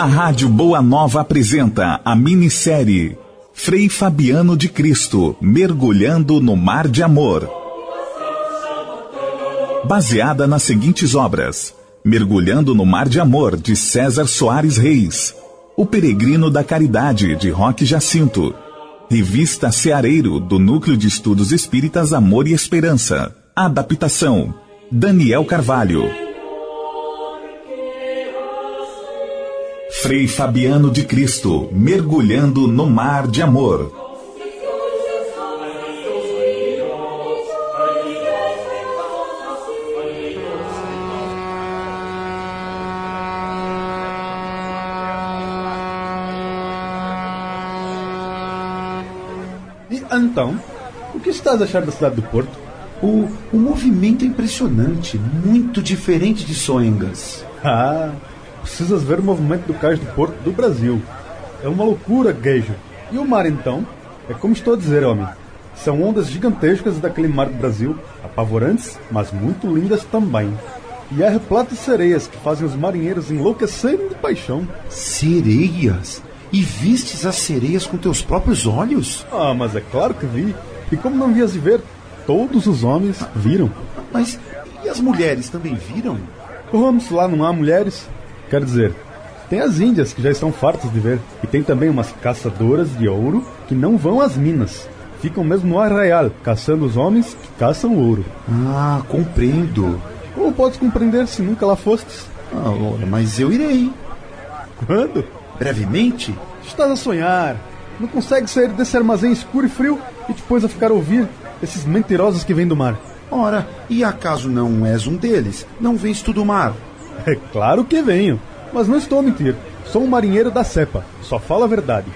A Rádio Boa Nova apresenta a minissérie Frei Fabiano de Cristo Mergulhando no Mar de Amor. Baseada nas seguintes obras: Mergulhando no Mar de Amor, de César Soares Reis. O Peregrino da Caridade, de Roque Jacinto. Revista Ceareiro, do Núcleo de Estudos Espíritas Amor e Esperança. Adaptação: Daniel Carvalho. Frei Fabiano de Cristo, mergulhando no mar de amor. E então, o que estás a achar da cidade do Porto? O, o movimento é impressionante, muito diferente de Soengas. Ah, Precisas ver o movimento do cais do Porto do Brasil. É uma loucura, Geijo. E o mar, então? É como estou a dizer, homem. São ondas gigantescas daquele mar do Brasil, apavorantes, mas muito lindas também. E é repleto de sereias que fazem os marinheiros enlouquecerem de paixão. Sereias? E vistes as sereias com teus próprios olhos? Ah, mas é claro que vi. E como não vias de ver, todos os homens viram. Mas e as mulheres também viram? Vamos, lá não há mulheres. Quer dizer, tem as índias que já estão fartas de ver. E tem também umas caçadoras de ouro que não vão às minas. Ficam mesmo no arraial, caçando os homens que caçam ouro. Ah, compreendo. Como podes compreender se nunca lá fostes? Ah, mas eu irei. Quando? Brevemente? Estás a sonhar. Não consegues sair desse armazém escuro e frio e depois a ficar a ouvir esses mentirosos que vêm do mar. Ora, e acaso não és um deles? Não vens tu do mar? É claro que venho, mas não estou a mentir. Sou um marinheiro da cepa, só falo a verdade.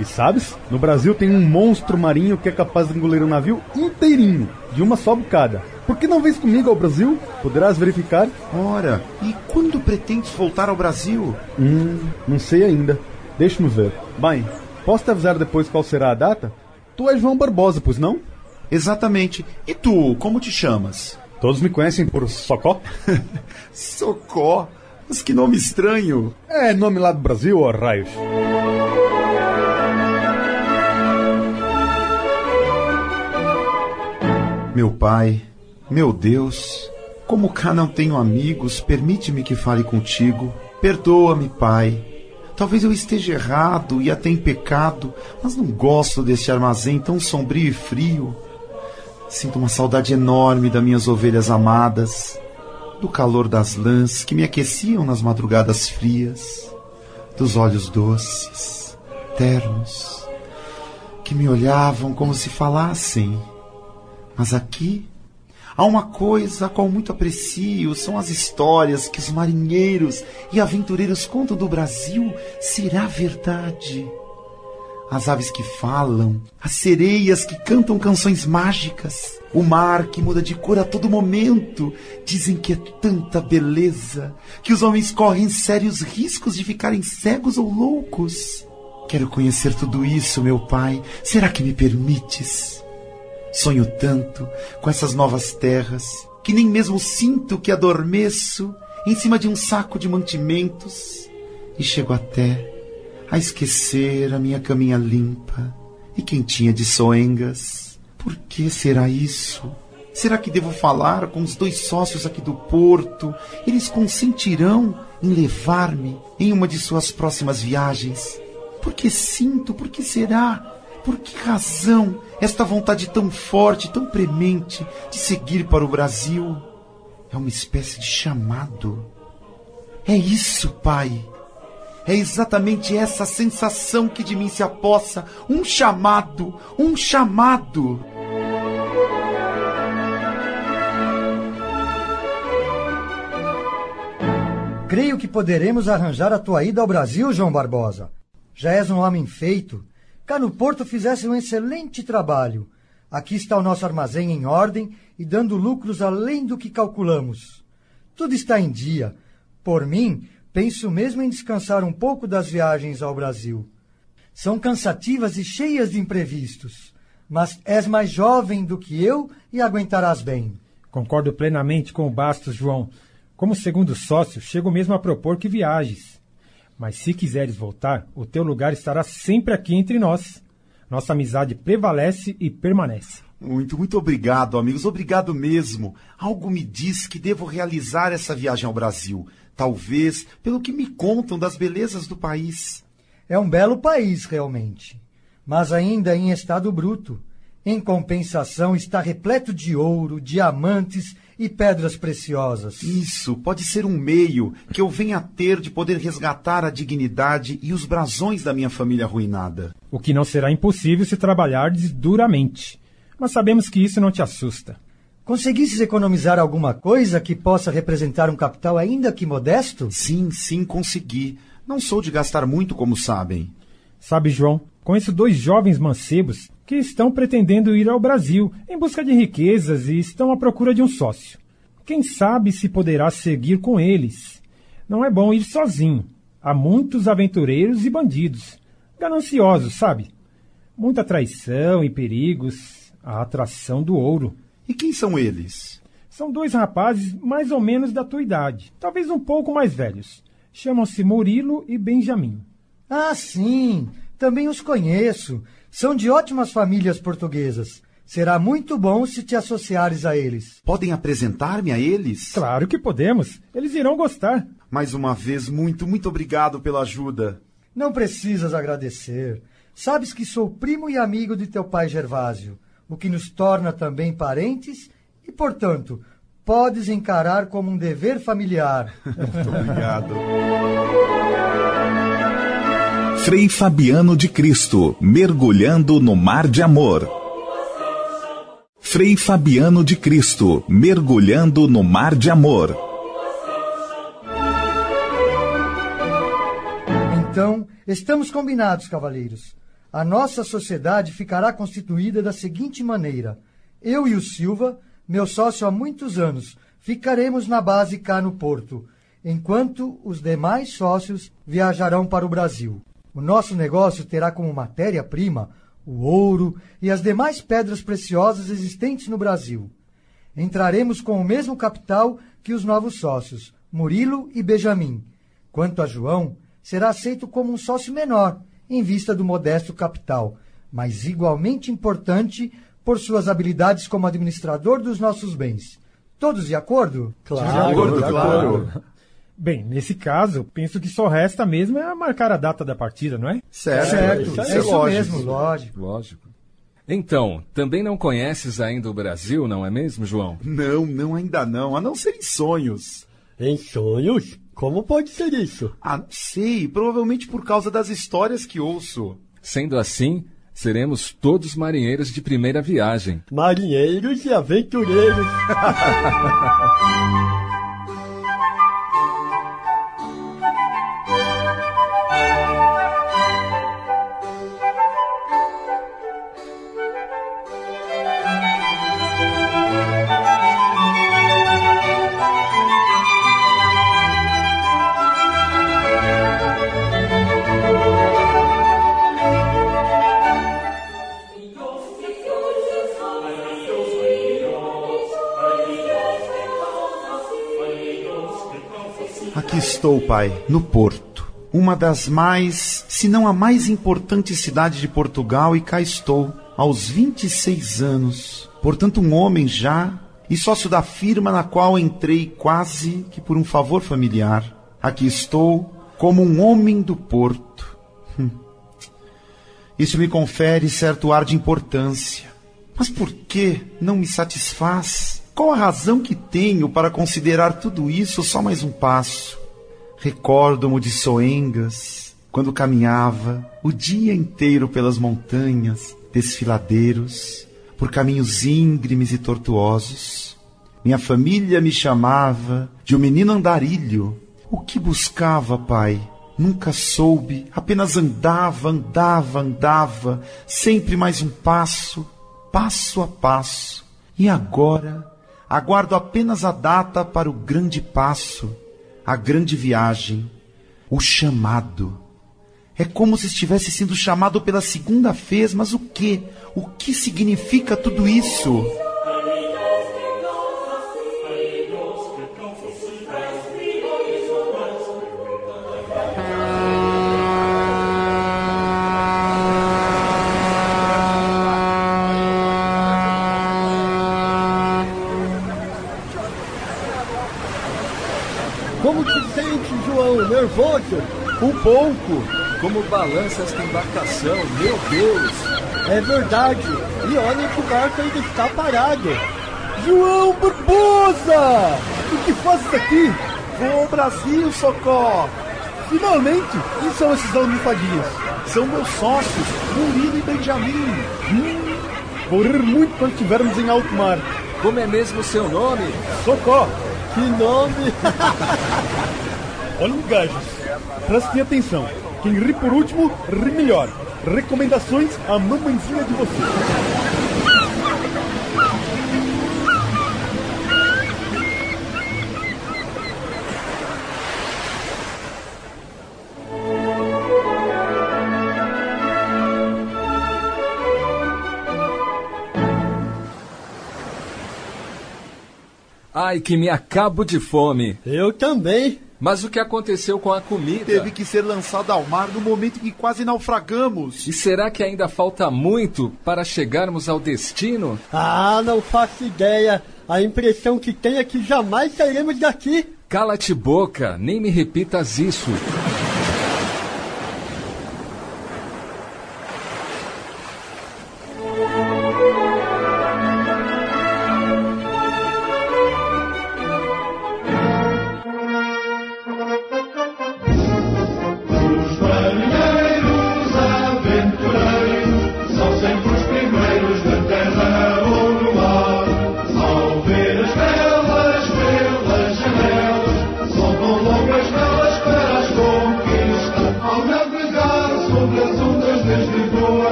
E sabes, no Brasil tem um monstro marinho que é capaz de engolir um navio inteirinho, de uma só bocada. Por que não vens comigo ao Brasil? Poderás verificar? Ora, e quando pretendes voltar ao Brasil? Hum, não sei ainda. Deixa-me ver. Bem, posso te avisar depois qual será a data? Tu és João Barbosa, pois não? Exatamente. E tu, como te chamas? Todos me conhecem por Socó? Socó? Mas que nome estranho! É nome lá do Brasil, ó raios. Meu pai, meu Deus, como cá não tenho amigos, permite-me que fale contigo. Perdoa-me, pai. Talvez eu esteja errado e até em pecado, mas não gosto deste armazém tão sombrio e frio. Sinto uma saudade enorme das minhas ovelhas amadas, do calor das lãs que me aqueciam nas madrugadas frias, dos olhos doces, ternos, que me olhavam como se falassem. Mas aqui há uma coisa a qual muito aprecio, são as histórias que os marinheiros e aventureiros contam do Brasil. Será verdade? As aves que falam, as sereias que cantam canções mágicas, o mar que muda de cor a todo momento. Dizem que é tanta beleza que os homens correm sérios riscos de ficarem cegos ou loucos. Quero conhecer tudo isso, meu pai. Será que me permites? Sonho tanto com essas novas terras que nem mesmo sinto que adormeço em cima de um saco de mantimentos e chego até a esquecer a minha caminha limpa e quentinha de soengas. Por que será isso? Será que devo falar com os dois sócios aqui do porto? Eles consentirão em levar-me em uma de suas próximas viagens? Por que sinto? Por que será? Por que razão esta vontade tão forte, tão premente de seguir para o Brasil? É uma espécie de chamado. É isso, pai. É exatamente essa sensação que de mim se apossa. Um chamado, um chamado. Creio que poderemos arranjar a tua ida ao Brasil, João Barbosa. Já és um homem feito. Cá no Porto fizesse um excelente trabalho. Aqui está o nosso armazém em ordem e dando lucros além do que calculamos. Tudo está em dia. Por mim, penso mesmo em descansar um pouco das viagens ao Brasil. São cansativas e cheias de imprevistos, mas és mais jovem do que eu e aguentarás bem. Concordo plenamente com o Bastos, João. Como segundo sócio, chego mesmo a propor que viajes. Mas se quiseres voltar, o teu lugar estará sempre aqui entre nós. Nossa amizade prevalece e permanece. Muito, muito obrigado, amigos. Obrigado mesmo. Algo me diz que devo realizar essa viagem ao Brasil. Talvez pelo que me contam das belezas do país. É um belo país, realmente. Mas ainda em estado bruto. Em compensação, está repleto de ouro, diamantes e pedras preciosas. Isso pode ser um meio que eu venha a ter de poder resgatar a dignidade e os brasões da minha família arruinada. O que não será impossível se trabalhardes duramente. Mas sabemos que isso não te assusta. Conseguisses economizar alguma coisa que possa representar um capital ainda que modesto? Sim, sim, consegui. Não sou de gastar muito, como sabem. Sabe, João, conheço dois jovens mancebos que estão pretendendo ir ao Brasil em busca de riquezas e estão à procura de um sócio. Quem sabe se poderá seguir com eles? Não é bom ir sozinho. Há muitos aventureiros e bandidos. Gananciosos, sabe? Muita traição e perigos. A atração do ouro. E quem são eles? São dois rapazes mais ou menos da tua idade, talvez um pouco mais velhos. Chamam-se Murilo e Benjamin. Ah, sim, também os conheço. São de ótimas famílias portuguesas. Será muito bom se te associares a eles. Podem apresentar-me a eles? Claro que podemos. Eles irão gostar. Mais uma vez, muito, muito obrigado pela ajuda. Não precisas agradecer. Sabes que sou primo e amigo de teu pai Gervásio, o que nos torna também parentes e, portanto, podes encarar como um dever familiar. muito obrigado. Frei Fabiano de Cristo, mergulhando no mar de amor. Frei Fabiano de Cristo, mergulhando no mar de amor. Então, estamos combinados, cavaleiros. A nossa sociedade ficará constituída da seguinte maneira: eu e o Silva, meu sócio há muitos anos, ficaremos na base cá no Porto, enquanto os demais sócios viajarão para o Brasil. O nosso negócio terá como matéria-prima o ouro e as demais pedras preciosas existentes no Brasil. Entraremos com o mesmo capital que os novos sócios, Murilo e Benjamin. Quanto a João, será aceito como um sócio menor, em vista do modesto capital, mas igualmente importante por suas habilidades como administrador dos nossos bens. Todos de acordo? Claro, de acordo, de acordo. claro. Bem, nesse caso, penso que só resta mesmo é marcar a data da partida, não é? Certo, certo. é, é isso lógico. mesmo, lógico. Lógico. Então, também não conheces ainda o Brasil, não é mesmo, João? Não, não, ainda não, a não ser em sonhos. Em sonhos? Como pode ser isso? Ah, não sei, provavelmente por causa das histórias que ouço. Sendo assim, seremos todos marinheiros de primeira viagem. Marinheiros e aventureiros. Aqui estou, pai, no Porto, uma das mais, se não a mais importante cidade de Portugal, e cá estou, aos 26 anos, portanto um homem já, e sócio da firma na qual entrei quase que por um favor familiar. Aqui estou, como um homem do Porto. Hum. Isso me confere certo ar de importância. Mas por que não me satisfaz? Qual a razão que tenho para considerar tudo isso só mais um passo? Recordo-me de Soengas, quando caminhava o dia inteiro pelas montanhas, desfiladeiros, por caminhos íngremes e tortuosos. Minha família me chamava de um menino andarilho. O que buscava, pai? Nunca soube, apenas andava, andava, andava, sempre mais um passo, passo a passo. E agora aguardo apenas a data para o grande passo, a grande viagem, o chamado. É como se estivesse sendo chamado pela segunda vez, mas o que? O que significa tudo isso? Como te sente, João? Nervoso? Um pouco. Como balança esta embarcação, meu Deus! É verdade. E olha que o barco ainda está parado. João Barbosa! O que fazes aqui? Vou ao Brasil, Socó! Finalmente! Quem são esses almofadinhas? São meus sócios, Murilo e Benjamin. Hum, vou rir muito quando estivermos em alto mar. Como é mesmo seu nome? Socó! Que nome! Olhem, gajos, prestem atenção. Quem ri por último, ri melhor. Recomendações à mamãezinha de vocês. Ai, que me acabo de fome. Eu também. Mas o que aconteceu com a comida? Teve que ser lançado ao mar no momento em que quase naufragamos. E será que ainda falta muito para chegarmos ao destino? Ah, não faço ideia. A impressão que tenho é que jamais sairemos daqui. Cala-te boca, nem me repitas isso.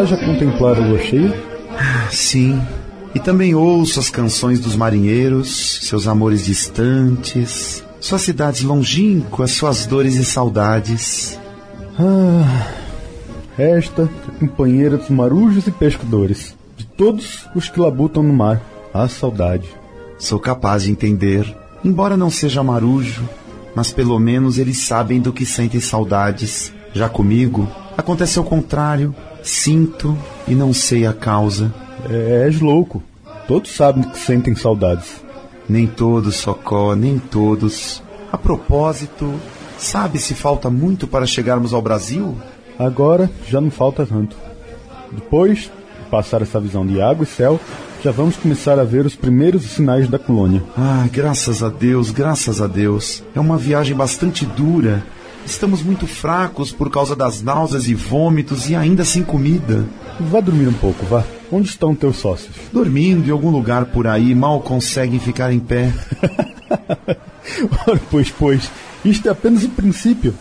Estás a contemplar a lua cheia? Sim. E também ouço as canções dos marinheiros, seus amores distantes, suas cidades longínquas, suas dores e saudades. Ah, esta é a companheira dos marujos e pescadores, de todos os que labutam no mar. A saudade. Sou capaz de entender, embora não seja marujo, mas pelo menos eles sabem do que sentem saudades. Já comigo, acontece ao contrário. Sinto e não sei a causa. É, és louco. Todos sabem que sentem saudades. Nem todos, Socó, nem todos. A propósito, sabe se falta muito para chegarmos ao Brasil? Agora já não falta tanto. Depois de passar essa visão de água e céu, já vamos começar a ver os primeiros sinais da colônia. Ah, graças a Deus, graças a Deus. É uma viagem bastante dura. Estamos muito fracos por causa das náuseas e vômitos e ainda sem comida. Vá dormir um pouco, vá. Onde estão teus sócios? Dormindo em algum lugar por aí, mal conseguem ficar em pé. Ora, pois, pois, isto é apenas o princípio.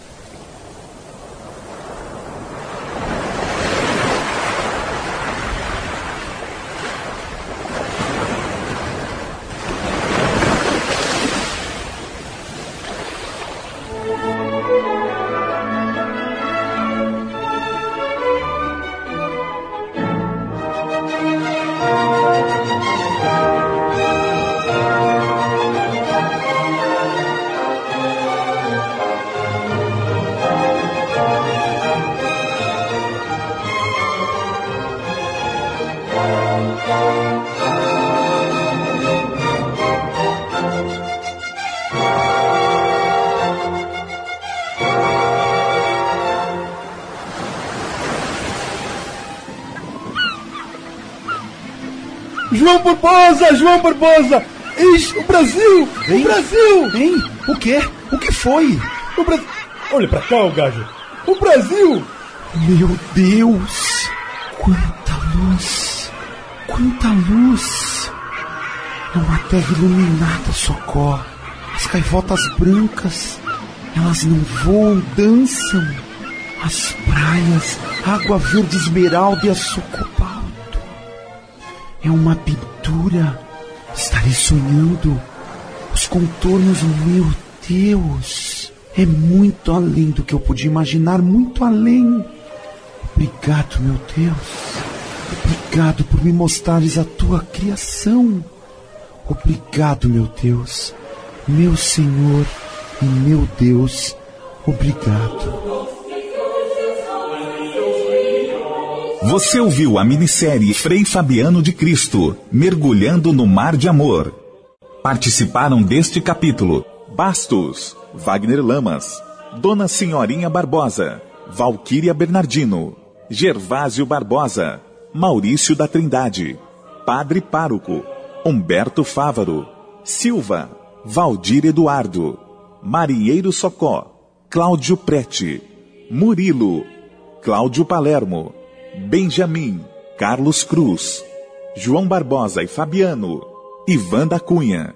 João Barbosa! João Barbosa! O Brasil! Hein? O Brasil! Hein? O quê? O que foi? O Brasil! Olha pra cá, o gajo! O Brasil! Meu Deus! Quanta luz! Quanta luz! É uma terra iluminada, Socó. As gaivotas brancas, elas não voam, dançam. As praias, água verde esmeralda e açúcar. É uma pintura. Estarei sonhando. Os contornos, meu Deus. É muito além do que eu podia imaginar, muito além. Obrigado, meu Deus. Obrigado por me mostrares a tua criação. Obrigado, meu Deus, meu Senhor e meu Deus. Obrigado. Você ouviu a minissérie Frei Fabiano de Cristo, Mergulhando no Mar de Amor. Participaram deste capítulo Bastos, Wagner Lamas, Dona Senhorinha Barbosa, Valquíria Bernardino, Gervásio Barbosa, Maurício da Trindade, Padre Pároco, Humberto Fávaro, Silva, Valdir Eduardo, Marinheiro Socó, Cláudio Prete, Murilo, Cláudio Palermo, Benjamin, Carlos Cruz, João Barbosa e Fabiano, Ivan da Cunha.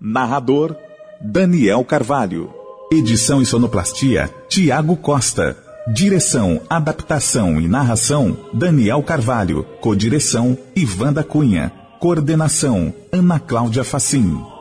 Narrador, Daniel Carvalho. Edição e sonoplastia, Tiago Costa. Direção, adaptação e narração, Daniel Carvalho. Codireção, Ivan da Cunha. Coordenação, Ana Cláudia Facim.